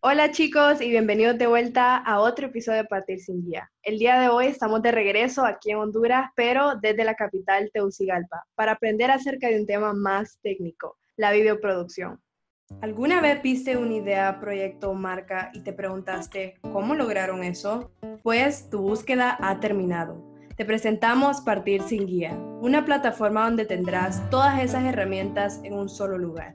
Hola chicos y bienvenidos de vuelta a otro episodio de Partir sin Guía. El día de hoy estamos de regreso aquí en Honduras, pero desde la capital Tegucigalpa, para aprender acerca de un tema más técnico, la videoproducción. ¿Alguna vez viste una idea, proyecto o marca y te preguntaste cómo lograron eso? Pues tu búsqueda ha terminado. Te presentamos Partir sin Guía, una plataforma donde tendrás todas esas herramientas en un solo lugar.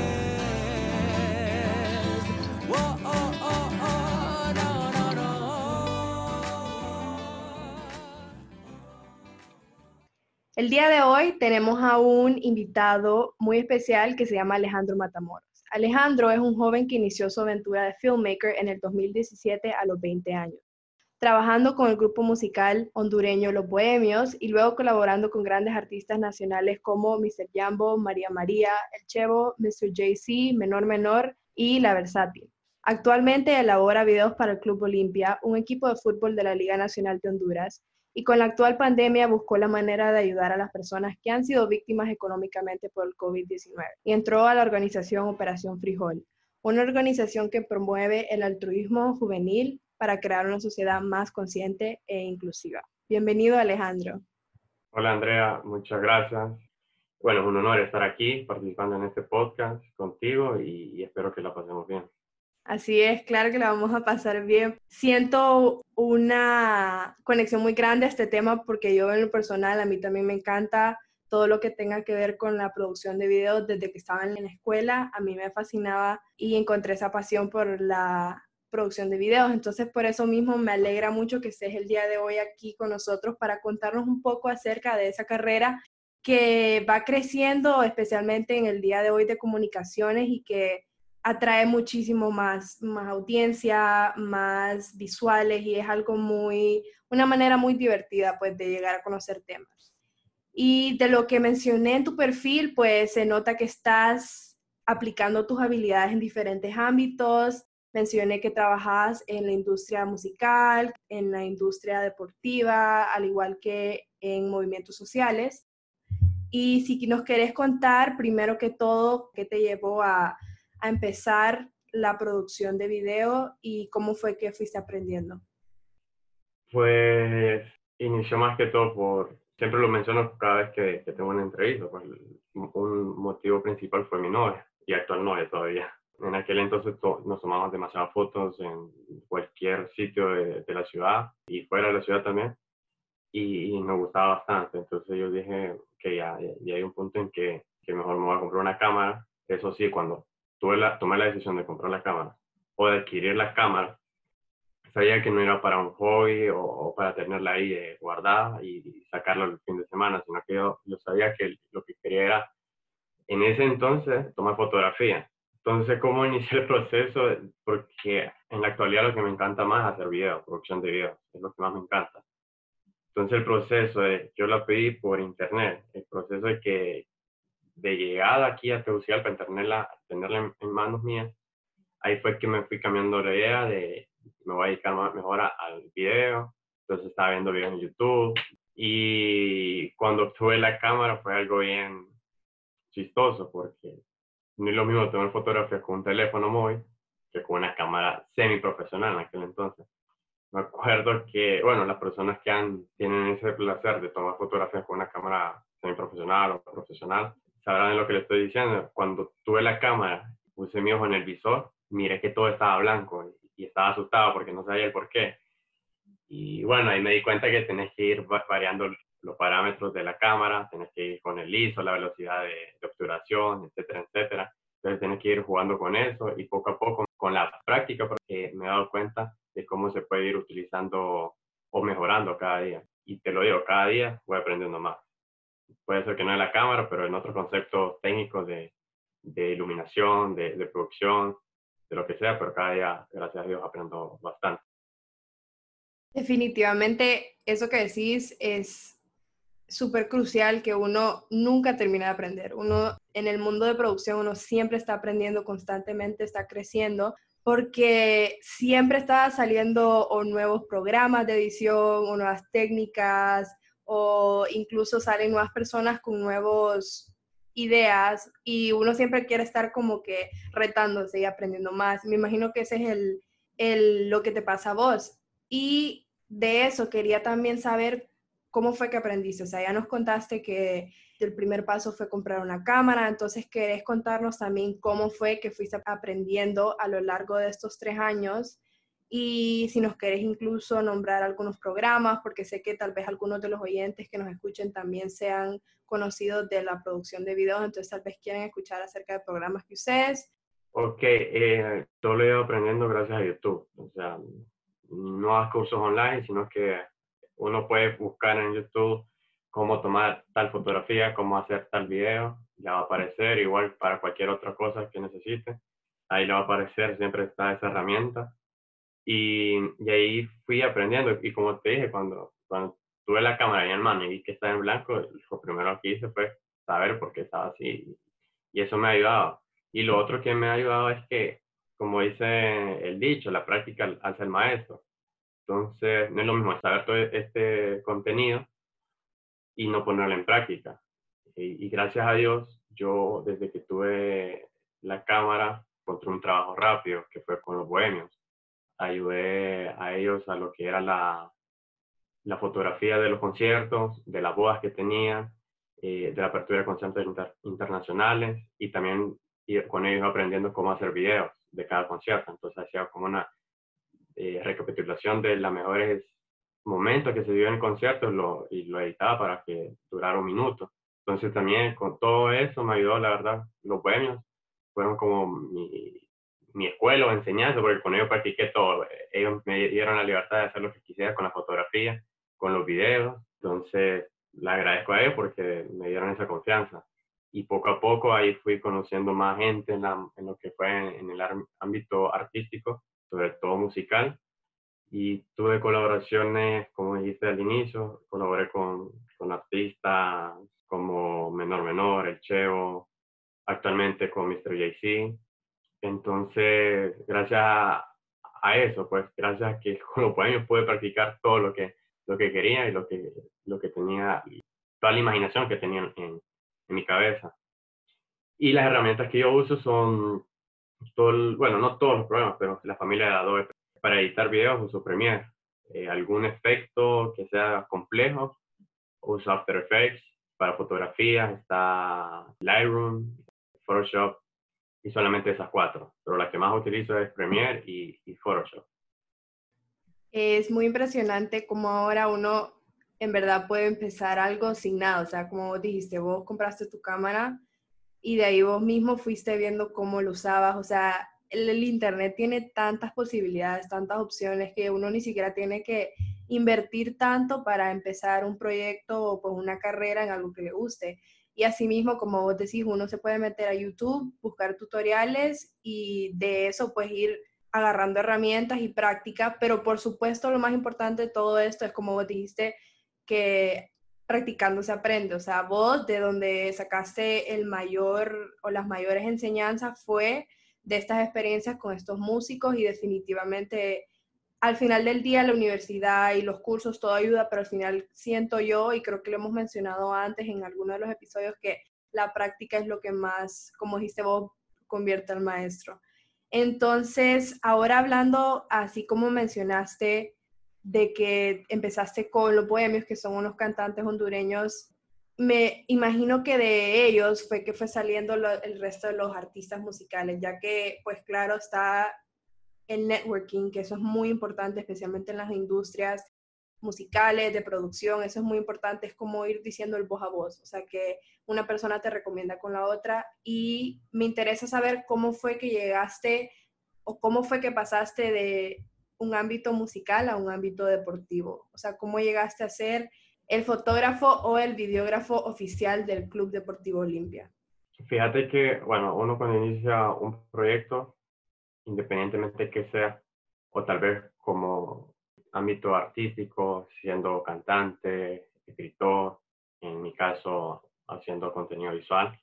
El día de hoy tenemos a un invitado muy especial que se llama Alejandro Matamoros. Alejandro es un joven que inició su aventura de filmmaker en el 2017 a los 20 años, trabajando con el grupo musical hondureño Los Bohemios y luego colaborando con grandes artistas nacionales como Mr. Jambo, María María, El Chevo, Mr. JC, Menor Menor y La Versátil. Actualmente elabora videos para el Club Olimpia, un equipo de fútbol de la Liga Nacional de Honduras, y con la actual pandemia buscó la manera de ayudar a las personas que han sido víctimas económicamente por el COVID-19 y entró a la organización Operación Frijol, una organización que promueve el altruismo juvenil para crear una sociedad más consciente e inclusiva. Bienvenido Alejandro. Hola Andrea, muchas gracias. Bueno, es un honor estar aquí participando en este podcast contigo y, y espero que la pasemos bien. Así es, claro que la vamos a pasar bien. Siento una conexión muy grande a este tema porque yo en lo personal, a mí también me encanta todo lo que tenga que ver con la producción de videos desde que estaba en la escuela. A mí me fascinaba y encontré esa pasión por la producción de videos. Entonces, por eso mismo me alegra mucho que estés el día de hoy aquí con nosotros para contarnos un poco acerca de esa carrera que va creciendo, especialmente en el día de hoy de comunicaciones y que atrae muchísimo más, más audiencia, más visuales y es algo muy, una manera muy divertida pues de llegar a conocer temas. Y de lo que mencioné en tu perfil, pues se nota que estás aplicando tus habilidades en diferentes ámbitos. Mencioné que trabajas en la industria musical, en la industria deportiva, al igual que en movimientos sociales. Y si nos querés contar, primero que todo, qué te llevó a, a empezar la producción de video y cómo fue que fuiste aprendiendo? Pues inició más que todo por, siempre lo menciono cada vez que, que tengo una entrevista, pues un motivo principal fue mi novia y actual novia todavía. En aquel entonces nos tomábamos demasiadas fotos en cualquier sitio de, de, la ciudad y fuera de la ciudad también y, y, me gustaba bastante. Entonces yo dije que ya, ya, hay un punto en que, que mejor me voy a comprar una cámara. Eso sí, cuando tuve la, tomé la decisión de comprar la cámara o de adquirir la cámara, sabía que no era para un hobby o, para tenerla ahí eh, guardada y, sacarla el fin de semana, sino que yo, yo sabía que lo que quería era, en ese entonces, tomar fotografía. Entonces, ¿cómo inicié el proceso? Porque en la actualidad lo que me encanta más es hacer videos, producción de videos, es lo que más me encanta. Entonces, el proceso de, yo la pedí por internet, el proceso de que, de llegada aquí a Tegucigalpa, tenerla, tenerla en, manos mías, ahí fue que me fui cambiando la idea de me voy a dedicar mejor al video. Entonces estaba viendo videos en YouTube y cuando tuve la cámara fue algo bien chistoso porque no es lo mismo tomar fotografías con un teléfono móvil que con una cámara semi profesional en aquel entonces. Me acuerdo que, bueno, las personas que han, tienen ese placer de tomar fotografías con una cámara semi profesional o profesional, sabrán lo que le estoy diciendo. Cuando tuve la cámara, puse mi ojo en el visor, miré que todo estaba blanco y, estaba asustado porque no sabía el por qué. Y bueno, ahí me di cuenta que tenés que ir variando los parámetros de la cámara, tenés que ir con el ISO, la velocidad de, de obturación, etcétera, etcétera. Entonces tenés que ir jugando con eso y poco a poco con la práctica, porque me he dado cuenta de cómo se puede ir utilizando o mejorando cada día. Y te lo digo, cada día voy aprendiendo más puede ser que no en la cámara, pero en otros conceptos técnicos de, de iluminación, de, de, producción, de lo que sea, pero cada día, gracias a Dios, aprendo bastante. Definitivamente, eso que decís es súper crucial que uno nunca termina de aprender. Uno en el mundo de producción, uno siempre está aprendiendo constantemente, está creciendo, porque siempre está saliendo o nuevos programas de edición o nuevas técnicas o incluso salen nuevas personas con nuevos ideas y uno siempre quiere estar como que retándose y aprendiendo más. Me imagino que ese es el, el, lo que te pasa a vos. Y de eso quería también saber cómo fue que aprendiste. O sea, ya nos contaste que el primer paso fue comprar una cámara, entonces querés contarnos también cómo fue que fuiste aprendiendo a lo largo de estos tres años y si nos querés incluso nombrar algunos programas, porque sé que tal vez algunos de los oyentes que nos escuchen también sean conocidos de la producción de videos, entonces tal vez quieren escuchar acerca de programas que ustedes. Ok, eh, todo lo he ido aprendiendo gracias a YouTube. O sea, no hago cursos online, sino que uno puede buscar en YouTube cómo tomar tal fotografía, cómo hacer tal video, ya va a aparecer, igual para cualquier otra cosa que necesite, ahí le va a aparecer, siempre está esa herramienta. Y, y ahí fui aprendiendo, y como te dije, cuando, cuando tuve la cámara en mano y que estaba en blanco, lo primero que hice fue saber por qué estaba así, y eso me ha ayudado. Y lo otro que me ha ayudado es que, como dice el dicho, la práctica hace el maestro. Entonces, no es lo mismo saber todo este contenido y no ponerlo en práctica. Y, gracias a Dios, yo desde que tuve la cámara encontré un trabajo rápido, que fue con los bohemios. Ayudé a ellos a lo que era la, la fotografía de los conciertos, de las bodas que tenían, eh, de la apertura de conciertos internacionales y también con ellos aprendiendo cómo hacer videos de cada concierto. Entonces hacía como una eh, recapitulación de los mejores momentos que se dio en el concierto lo, y lo editaba para que durara un minuto. Entonces también con todo eso me ayudó, la verdad, los premios fueron como mi, mi escuela o enseñanza, porque con ellos practiqué todo. Ellos me dieron la libertad de hacer lo que quisiera con la fotografía, con los videos. Entonces, le agradezco a ellos porque me dieron esa confianza. Y poco a poco ahí fui conociendo más gente en, en lo que fue en, en el ámbito artístico, sobre todo musical y tuve colaboraciones, como dijiste al inicio, colaboré con, con artistas como Menor Menor, El Cheo, actualmente con Mr. JC. Entonces, gracias a, eso, pues gracias a que con los poemas pude practicar todo lo que, lo que quería y lo que, lo que tenía, toda la imaginación que tenía en, en mi cabeza. Y las herramientas que yo uso son, todo bueno, no todos los programas, pero la familia de Adobe para editar videos uso Premiere. Eh, algún efecto que sea complejo, uso After Effects. Para fotografía está Lightroom, Photoshop y solamente esas cuatro. Pero la que más utilizo es Premiere y, Photoshop. Es muy impresionante cómo ahora uno en verdad puede empezar algo sin nada. O sea, como vos dijiste, vos compraste tu cámara y de ahí vos mismo fuiste viendo cómo lo usabas. O sea, el, Internet tiene tantas posibilidades, tantas opciones que uno ni siquiera tiene que invertir tanto para empezar un proyecto o pues una carrera en algo que le guste. Y asimismo, como vos decís, uno se puede meter a YouTube, buscar tutoriales y de eso pues ir agarrando herramientas y práctica, pero por supuesto lo más importante de todo esto es como vos dijiste, que practicando se aprende, o sea, vos de donde sacaste el mayor o las mayores enseñanzas fue de estas experiencias con estos músicos y definitivamente al final del día la universidad y los cursos todo ayuda, pero al final siento yo y creo que lo hemos mencionado antes en alguno de los episodios que la práctica es lo que más, como dijiste vos, convierte al maestro. Entonces, ahora hablando, así como mencionaste, de que empezaste con los bohemios, que son unos cantantes hondureños me imagino que de ellos fue que fue saliendo el resto de los artistas musicales, ya que, pues claro, está el networking, que eso es muy importante, especialmente en las industrias musicales, de producción, eso es muy importante, es como ir diciendo el voz a voz, o sea, que una persona te recomienda con la otra y me interesa saber cómo fue que llegaste o cómo fue que pasaste de un ámbito musical a un ámbito deportivo, o sea, cómo llegaste a ser el fotógrafo o el videógrafo oficial del Club Deportivo Olimpia? Fíjate que, bueno, uno cuando inicia un proyecto, independientemente que sea, o tal vez como ámbito artístico, siendo cantante, escritor, en mi caso haciendo contenido visual.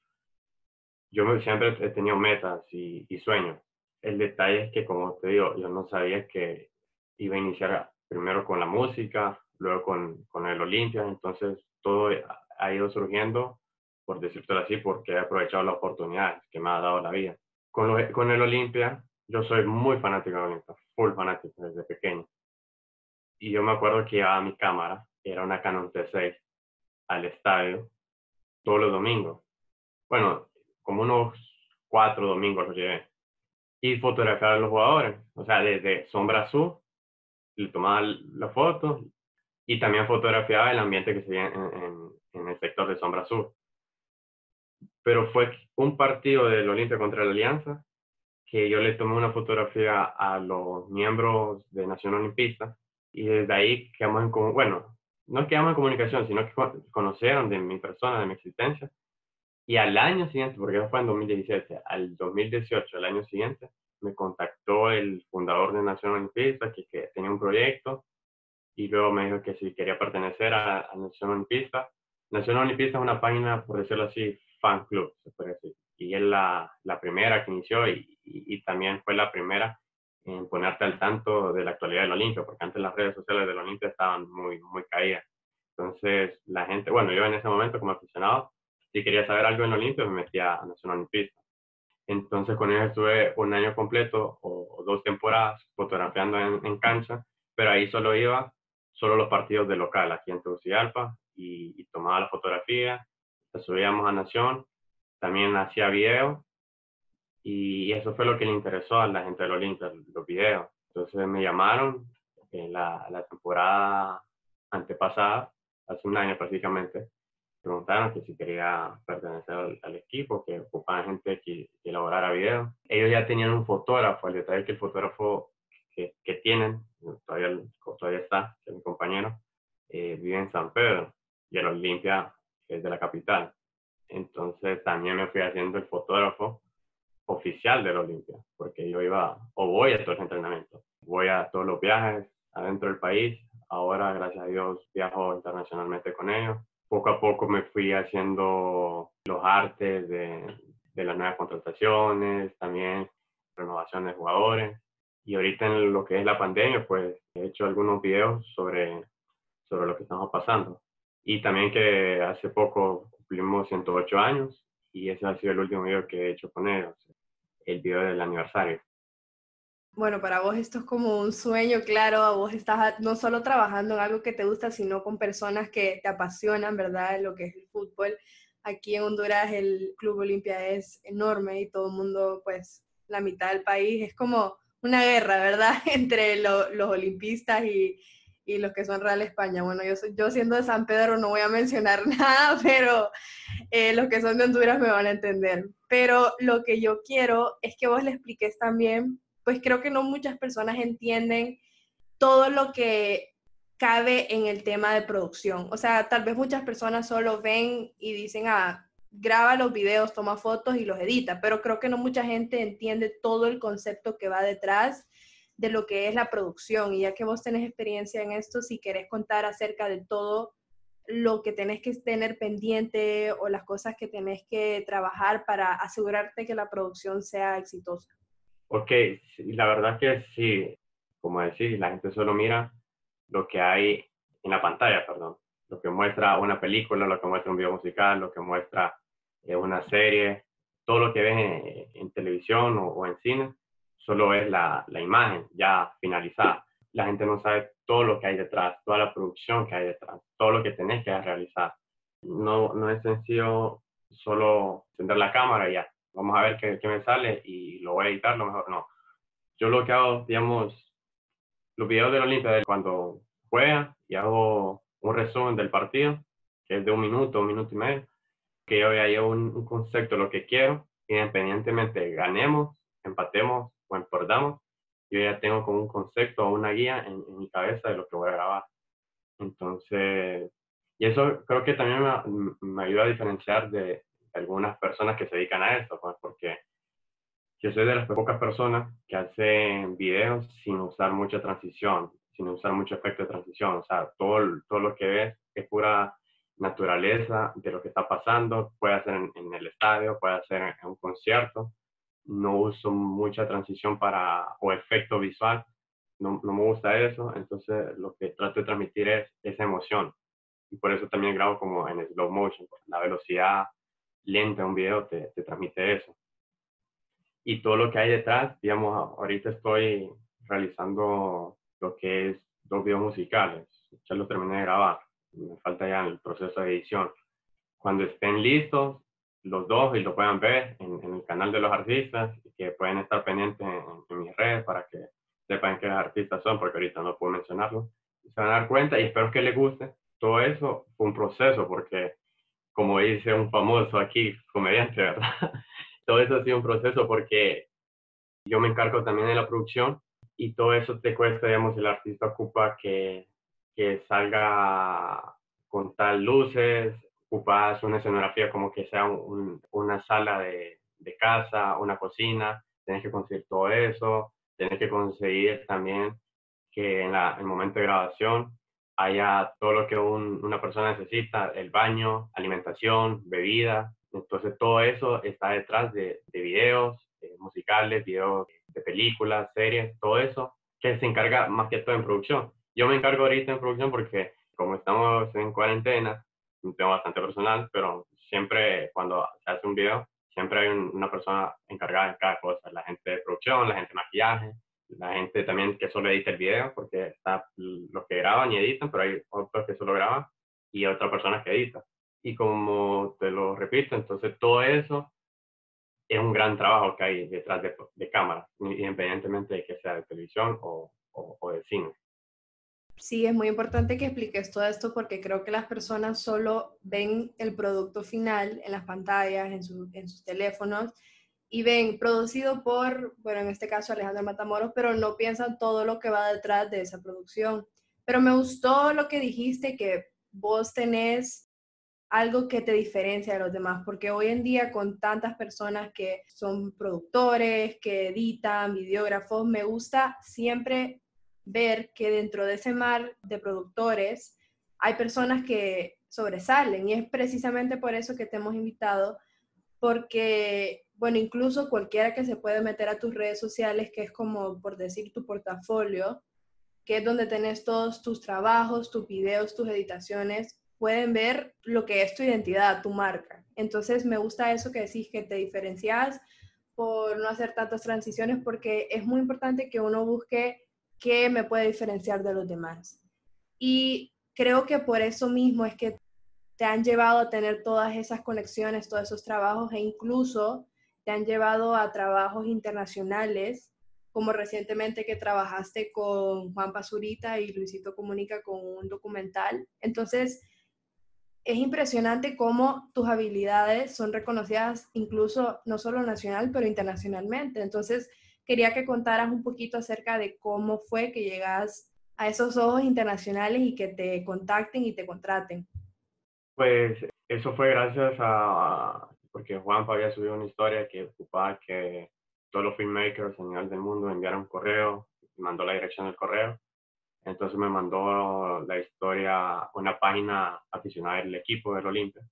Yo siempre he tenido metas y, y sueños. El detalle es que, como te digo, yo no sabía que iba a iniciar primero con la música, luego con, con el Olimpia, entonces todo ha ido surgiendo, por decirlo así, porque he aprovechado las oportunidades que me ha dado la vida. Con, con el Olimpia, yo soy muy fanático de Olimpia, full fanático desde pequeño. Y yo me acuerdo que llevaba mi cámara, era una Canon T6, al estadio todos los domingos. Bueno, como unos cuatro domingos lo llevé. Y fotografiaba a los jugadores, o sea, desde sombra azul, le tomaba la foto y también fotografiaba el ambiente que se veía en, en, el sector de sombra azul. Pero fue un partido del Olimpia contra la Alianza que yo le tomé una fotografía a los miembros de Nación Olimpista y desde ahí quedamos en, bueno, no quedamos en comunicación, sino que conocieron de mi persona, de mi existencia. Y al año siguiente, porque eso fue en 2017, al 2018, el año siguiente, me contactó el fundador de Nación Olimpista, que, que tenía un proyecto, y luego me dijo que si quería pertenecer a, Nación Olimpista. Nación Olimpista es una página, por decirlo así, fan club, se puede decir. Y es la, la primera que inició y, y, también fue la primera en ponerte al tanto de la actualidad del Olimpia, porque antes las redes sociales del Olimpia estaban muy, muy caídas. Entonces, la gente, bueno, yo en ese momento como aficionado, si quería saber algo en Olimpia, me metía a Nacional Olimpista. Entonces, con ellos estuve un año completo o, dos temporadas fotografiando en, cancha, pero ahí solo iba, solo los partidos de local, aquí en Tegucigalpa, y, y tomaba la fotografía, la subíamos a Nación, también hacía video y eso fue lo que le interesó a la gente del Olimpia, los videos. Entonces me llamaron en la, temporada antepasada, hace un año prácticamente, preguntaron que si quería pertenecer al, equipo, que ocupaban gente que, que, elaborara videos. Ellos ya tenían un fotógrafo, el detalle que el fotógrafo que, que tienen, todavía, todavía está, es mi compañero, eh, vive en San Pedro y el Olimpia es de la capital. Entonces también me fui haciendo el fotógrafo oficial del Olimpia, porque yo iba o voy a todos los entrenamientos, voy a todos los viajes adentro del país. Ahora, gracias a Dios, viajo internacionalmente con ellos. Poco a poco me fui haciendo los artes de, de las nuevas contrataciones, también renovaciones de jugadores. Y ahorita en lo que es la pandemia, pues he hecho algunos videos sobre, sobre lo que estamos pasando. Y también que hace poco cumplimos 108 años y ese ha sido el último video que he hecho con ellos el video del aniversario. Bueno, para vos esto es como un sueño, claro, vos estás no solo trabajando en algo que te gusta, sino con personas que te apasionan, ¿verdad? Lo que es el fútbol. Aquí en Honduras el Club Olimpia es enorme y todo el mundo, pues la mitad del país es como una guerra, ¿verdad? Entre los olimpistas y, y, los que son Real España. Bueno, yo, yo siendo de San Pedro no voy a mencionar nada, pero eh, los que son de Honduras me van a entender. Pero lo que yo quiero es que vos le expliques también, pues creo que no muchas personas entienden todo lo que cabe en el tema de producción. O sea, tal vez muchas personas solo ven y dicen, ah, graba los videos, toma fotos y los edita, pero creo que no mucha gente entiende todo el concepto que va detrás de lo que es la producción. Y ya que vos tenés experiencia en esto, si querés contar acerca de todo lo que tenés que tener pendiente o las cosas que tenés que trabajar para asegurarte que la producción sea exitosa. Ok, la verdad que sí, como decís, la gente solo mira lo que hay en la pantalla, perdón, lo que muestra una película, lo que muestra un video musical, lo que muestra eh, una serie, todo lo que ves en, televisión o, en cine, solo es la, la imagen ya finalizada. La gente no sabe todo lo que hay detrás, toda la producción que hay detrás, todo lo que tenés que realizar. No, no es sencillo solo encender la cámara y ya, vamos a ver qué, qué, me sale y lo voy a editar, lo mejor no. Yo lo que hago, digamos, los videos de la Olimpia, cuando juega y hago un resumen del partido, que es de un minuto, un minuto y medio, que yo ya llevo un, concepto de lo que quiero, independientemente ganemos, empatemos o empordamos, yo ya tengo como un concepto o una guía en, mi cabeza de lo que voy a grabar. Entonces, y eso creo que también me, me ayuda a diferenciar de, algunas personas que se dedican a esto, pues, porque yo soy de las pocas personas que hacen videos sin usar mucha transición, sin usar mucho efecto de transición. O sea, todo, todo lo que ves es pura naturaleza de lo que está pasando, puede ser en, el estadio, puede ser en, un concierto. No uso mucha transición para o efecto visual, no, no, me gusta eso, entonces lo que trato de transmitir es esa emoción. Y por eso también grabo como en slow motion, la velocidad lenta de un video te, te transmite eso. Y todo lo que hay detrás, digamos, ahorita estoy realizando lo que es dos videos musicales, ya los terminé de grabar me falta ya el proceso de edición. Cuando estén listos, los dos y lo puedan ver en, el canal de los artistas y que pueden estar pendientes en, mis redes para que sepan qué artistas son, porque ahorita no puedo mencionarlo. Se van a dar cuenta y espero que les guste. Todo eso fue un proceso porque, como dice un famoso aquí, comediante, ¿verdad? todo eso ha sido un proceso porque yo me encargo también de la producción y todo eso te cuesta, digamos, el artista ocupa que que salga con tal luces, ocupas una escenografía como que sea una sala de, de, casa, una cocina, tienes que conseguir todo eso, tienes que conseguir también que en el momento de grabación haya todo lo que una persona necesita, el baño, alimentación, bebida, entonces todo eso está detrás de, de videos musicales, videos de películas, series, todo eso que se encarga más que todo en producción. Yo me encargo ahorita en producción porque como estamos en cuarentena, tengo bastante personal, pero siempre cuando se hace un video, siempre hay una persona encargada de cada cosa, la gente de producción, la gente de maquillaje, la gente también que solo edita el video, porque está los que graban y editan, pero hay otros que solo graban y otra persona que edita. Y como te lo repito, entonces todo eso es un gran trabajo que hay detrás de, de cámara, independientemente de que sea de televisión o, o de cine. Sí, es muy importante que expliques todo esto porque creo que las personas solo ven el producto final en las pantallas, en, sus teléfonos, y ven producido por, bueno, en este caso Alejandro Matamoros, pero no piensan todo lo que va detrás de esa producción. Pero me gustó lo que dijiste, que vos tenés algo que te diferencia de los demás, porque hoy en día con tantas personas que son productores, que editan, videógrafos, me gusta siempre ver que dentro de ese mar de productores hay personas que sobresalen y es precisamente por eso que te hemos invitado, porque, bueno, incluso cualquiera que se puede meter a tus redes sociales, que es como por decir tu portafolio, que es donde tenés todos tus trabajos, tus videos, tus editaciones, pueden ver lo que es tu identidad, tu marca. Entonces me gusta eso que decís, que te diferencias por no hacer tantas transiciones, porque es muy importante que uno busque qué me puede diferenciar de los demás. Y creo que por eso mismo es que te han llevado a tener todas esas conexiones, todos esos trabajos e incluso te han llevado a trabajos internacionales, como recientemente que trabajaste con Juan Pazurita y Luisito Comunica con un documental. Entonces, es impresionante cómo tus habilidades son reconocidas incluso no solo nacional, pero internacionalmente. Entonces, quería que contaras un poquito acerca de cómo fue que llegas a esos ojos internacionales y que te contacten y te contraten. Pues eso fue gracias a, porque Juan había subido una historia que ocupaba que todos los filmmakers a nivel del mundo enviaran un correo, mandó la dirección del correo. Entonces me mandó la historia, una página aficionada del equipo del Olimpia.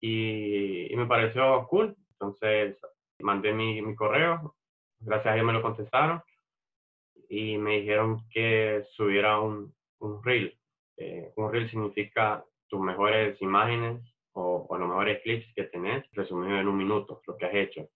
Y, y, me pareció cool. Entonces mandé mi, mi correo, gracias a ellos me lo contestaron y me dijeron que subiera un, un reel. Eh, un reel significa tus mejores imágenes o, los mejores clips que tenés resumido en un minuto, lo que has hecho.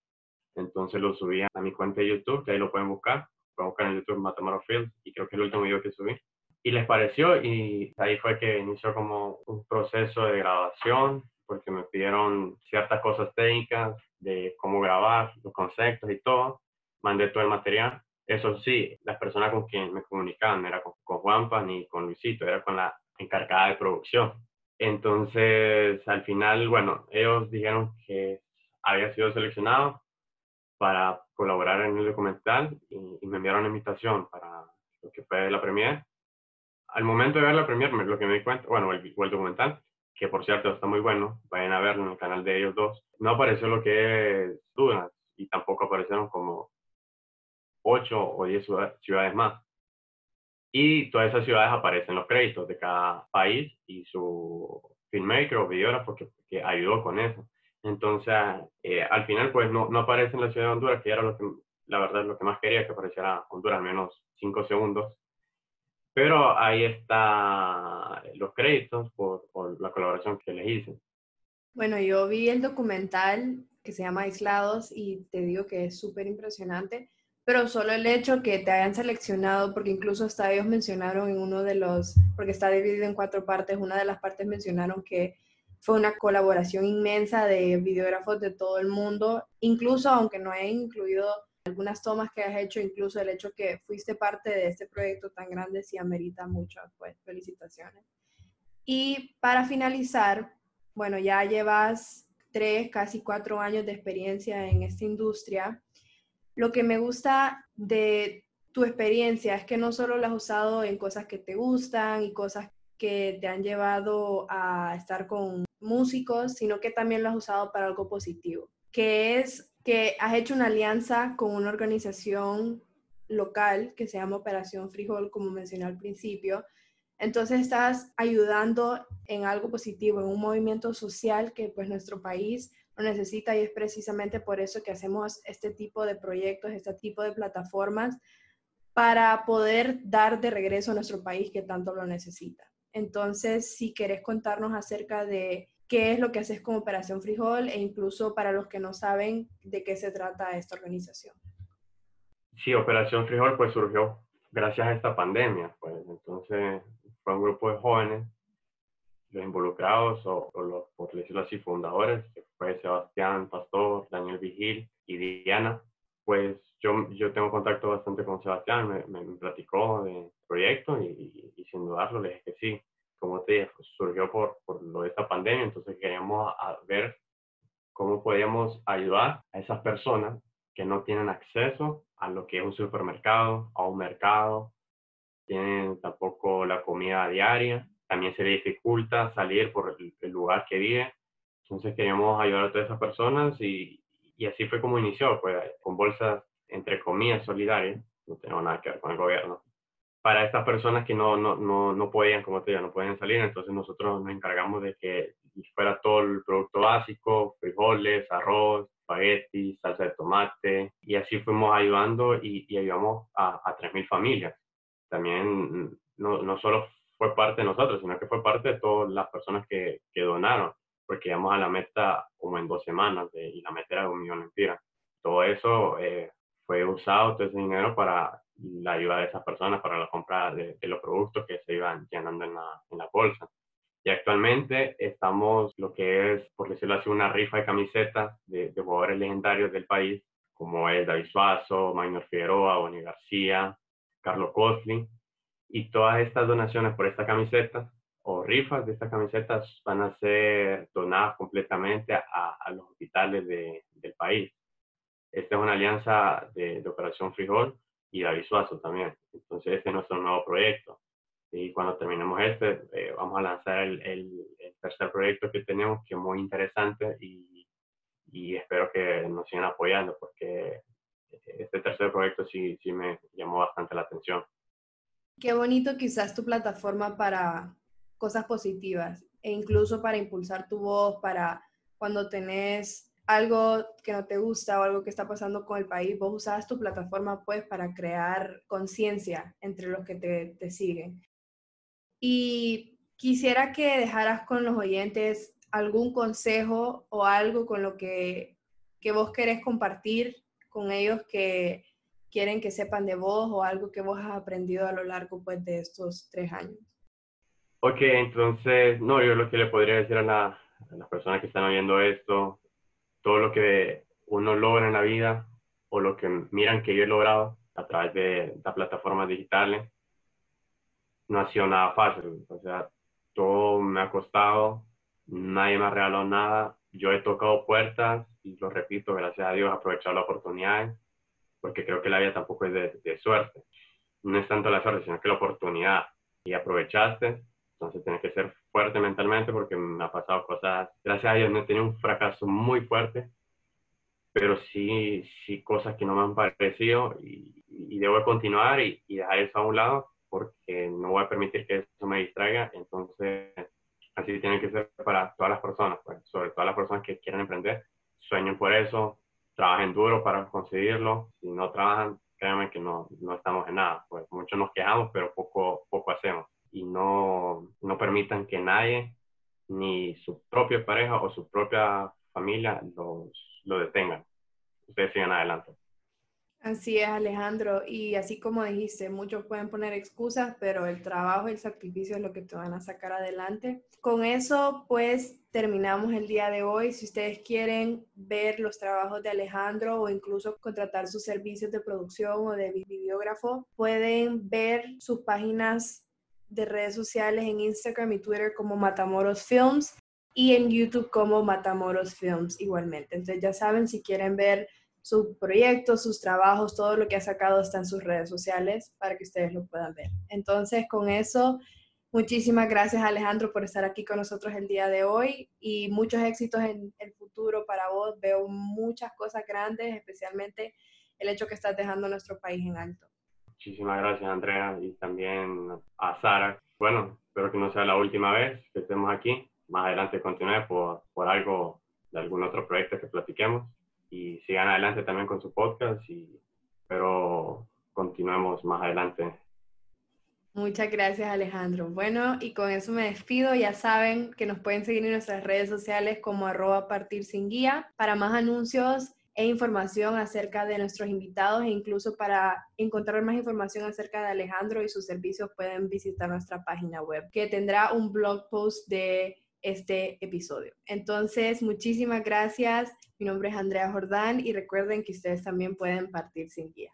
Entonces lo subí a mi cuenta de YouTube, que ahí lo pueden buscar. Pueden buscar en YouTube Matamaro Field y creo que es el último video que subí. Y les pareció y ahí fue que inició como un proceso de grabación porque me pidieron ciertas cosas técnicas de cómo grabar, los conceptos y todo mandé todo el material. Eso sí, las personas con quien me comunicaban no era con, Juanpa ni con Luisito, era con la encargada de producción. Entonces, al final, bueno, ellos dijeron que había sido seleccionado para colaborar en el documental y, me enviaron una invitación para lo que fue la premiere. Al momento de ver la premiere, lo que me di cuenta, bueno, el, el documental, que por cierto está muy bueno, vayan a verlo en el canal de ellos dos, no apareció lo que es dudas y tampoco aparecieron como 8 o 10 ciudades más. Y todas esas ciudades aparecen los créditos de cada país y su filmmaker o videógrafo que, que ayudó con eso. Entonces, eh, al final, pues no, no aparece en la ciudad de Honduras, que era lo que, la verdad, lo que más quería, que apareciera Honduras, al menos cinco segundos. Pero ahí está los créditos por, por la colaboración que les hice. Bueno, yo vi el documental que se llama Aislados y te digo que es súper impresionante, pero solo el hecho que te hayan seleccionado, porque incluso hasta ellos mencionaron en uno de los, porque está dividido en cuatro partes, una de las partes mencionaron que fue una colaboración inmensa de videógrafos de todo el mundo, incluso aunque no he incluido algunas tomas que has hecho, incluso el hecho que fuiste parte de este proyecto tan grande, sí amerita mucho, pues felicitaciones. Y para finalizar, bueno, ya llevas tres, casi cuatro años de experiencia en esta industria. Lo que me gusta de tu experiencia es que no solo la has usado en cosas que te gustan y cosas que te han llevado a estar con músicos, sino que también lo has usado para algo positivo, que es que has hecho una alianza con una organización local que se llama Operación Frijol, como mencioné al principio. Entonces estás ayudando en algo positivo, en un movimiento social que pues nuestro país lo necesita y es precisamente por eso que hacemos este tipo de proyectos, este tipo de plataformas para poder dar de regreso a nuestro país que tanto lo necesita. Entonces, si querés contarnos acerca de qué es lo que haces con Operación Frijol e incluso para los que no saben de qué se trata esta organización. Sí, Operación Frijol pues surgió gracias a esta pandemia, pues entonces fue un grupo de jóvenes, los involucrados o, los, por decirlo así, fundadores, fue Sebastián Pastor, Daniel Vigil y Diana, pues yo, yo tengo contacto bastante con Sebastián, me, platicó del proyecto y, y, sin dudarlo le dije que sí. Como te dije, pues, surgió por, por lo de esta pandemia, entonces queríamos ver cómo podíamos ayudar a esas personas que no tienen acceso a lo que es un supermercado, a un mercado, tienen tampoco la comida diaria, también se les dificulta salir por el, lugar que vive. Entonces queríamos ayudar a todas esas personas y, y así fue como inició, pues, con bolsas entre comillas solidarias, no tenemos nada que ver con el gobierno, para estas personas que no, no, no, no podían, como te digo, no podían salir, entonces nosotros nos encargamos de que fuera todo el producto básico, frijoles, arroz, espagueti, salsa de tomate, y así fuimos ayudando y, y ayudamos a, a 3.000 familias. También no, no solo fue parte de nosotros, sino que fue parte de todas las personas que, que donaron, porque llegamos a la meta como en dos semanas y la meta era de un millón de empiras. Todo eso eh, fue usado, todo ese dinero para la ayuda de esas personas para la compra de, los productos que se iban llenando en la, en la, bolsa. Y actualmente estamos lo que es, por decirlo así, una rifa de camisetas de, jugadores legendarios del país, como es David Suazo, Maynor Figueroa, Bonnie García, Carlos Costley. Y todas estas donaciones por esta camiseta o rifas de estas camisetas van a ser donadas completamente a, a los hospitales de, del país. Esta es una alianza de, de Operación Frijol y David Suazo también. Entonces, este es nuestro nuevo proyecto. Y cuando terminemos este, eh, vamos a lanzar el, el, tercer proyecto que tenemos, que es muy interesante y, y, espero que nos sigan apoyando, porque este tercer proyecto sí, sí me llamó bastante la atención. Qué bonito quizás tu plataforma para cosas positivas e incluso para impulsar tu voz, para cuando tenés algo que no te gusta o algo que está pasando con el país, vos usas tu plataforma pues para crear conciencia entre los que te, te, siguen. Y quisiera que dejaras con los oyentes algún consejo o algo con lo que, que vos querés compartir con ellos que quieren que sepan de vos o algo que vos has aprendido a lo largo pues de estos tres años. Ok, entonces, no, yo lo que le podría decir a, la, a las personas que están oyendo esto todo lo que uno logra en la vida o lo que miran que yo he logrado a través de las plataformas digitales, no ha sido nada fácil. O sea, todo me ha costado, nadie me ha regalado nada. Yo he tocado puertas y lo repito, gracias a Dios, he aprovechado la oportunidad, porque creo que la vida tampoco es de, de suerte. No es tanto la suerte, sino que la oportunidad. Y aprovechaste, entonces tienes que ser fuerte mentalmente porque me ha pasado cosas, gracias a Dios no he tenido un fracaso muy fuerte, pero sí, sí cosas que no me han parecido y, y debo continuar y, y, dejar eso a un lado porque no voy a permitir que eso me distraiga. Entonces, así tiene que ser para todas las personas, pues, sobre todo las personas que quieren emprender, sueñen por eso, trabajen duro para conseguirlo, si no trabajan, créanme que no, no estamos en nada, pues muchos nos quejamos, pero poco, poco hacemos y no, no permitan que nadie, ni su propia pareja o su propia familia, los, lo detengan. Ustedes sigan adelante. Así es, Alejandro. Y así como dijiste, muchos pueden poner excusas, pero el trabajo el sacrificio es lo que te van a sacar adelante. Con eso, pues terminamos el día de hoy. Si ustedes quieren ver los trabajos de Alejandro o incluso contratar sus servicios de producción o de videógrafo, pueden ver sus páginas de redes sociales en Instagram y Twitter como Matamoros Films y en YouTube como Matamoros Films igualmente. Entonces ya saben, si quieren ver sus proyectos, sus trabajos, todo lo que ha sacado está en sus redes sociales para que ustedes lo puedan ver. Entonces, con eso, muchísimas gracias Alejandro por estar aquí con nosotros el día de hoy y muchos éxitos en el futuro para vos. Veo muchas cosas grandes, especialmente el hecho que estás dejando nuestro país en alto. Muchísimas gracias Andrea y también a Sara. Bueno, espero que no sea la última vez que estemos aquí. Más adelante continúe por, por algo de algún otro proyecto que platiquemos y sigan adelante también con su podcast y pero continuemos más adelante. Muchas gracias Alejandro. Bueno, y con eso me despido. Ya saben que nos pueden seguir en nuestras redes sociales como arroba partir sin guía para más anuncios e información acerca de nuestros invitados e incluso para encontrar más información acerca de Alejandro y sus servicios pueden visitar nuestra página web que tendrá un blog post de este episodio. Entonces, muchísimas gracias. Mi nombre es Andrea Jordán y recuerden que ustedes también pueden partir sin guía.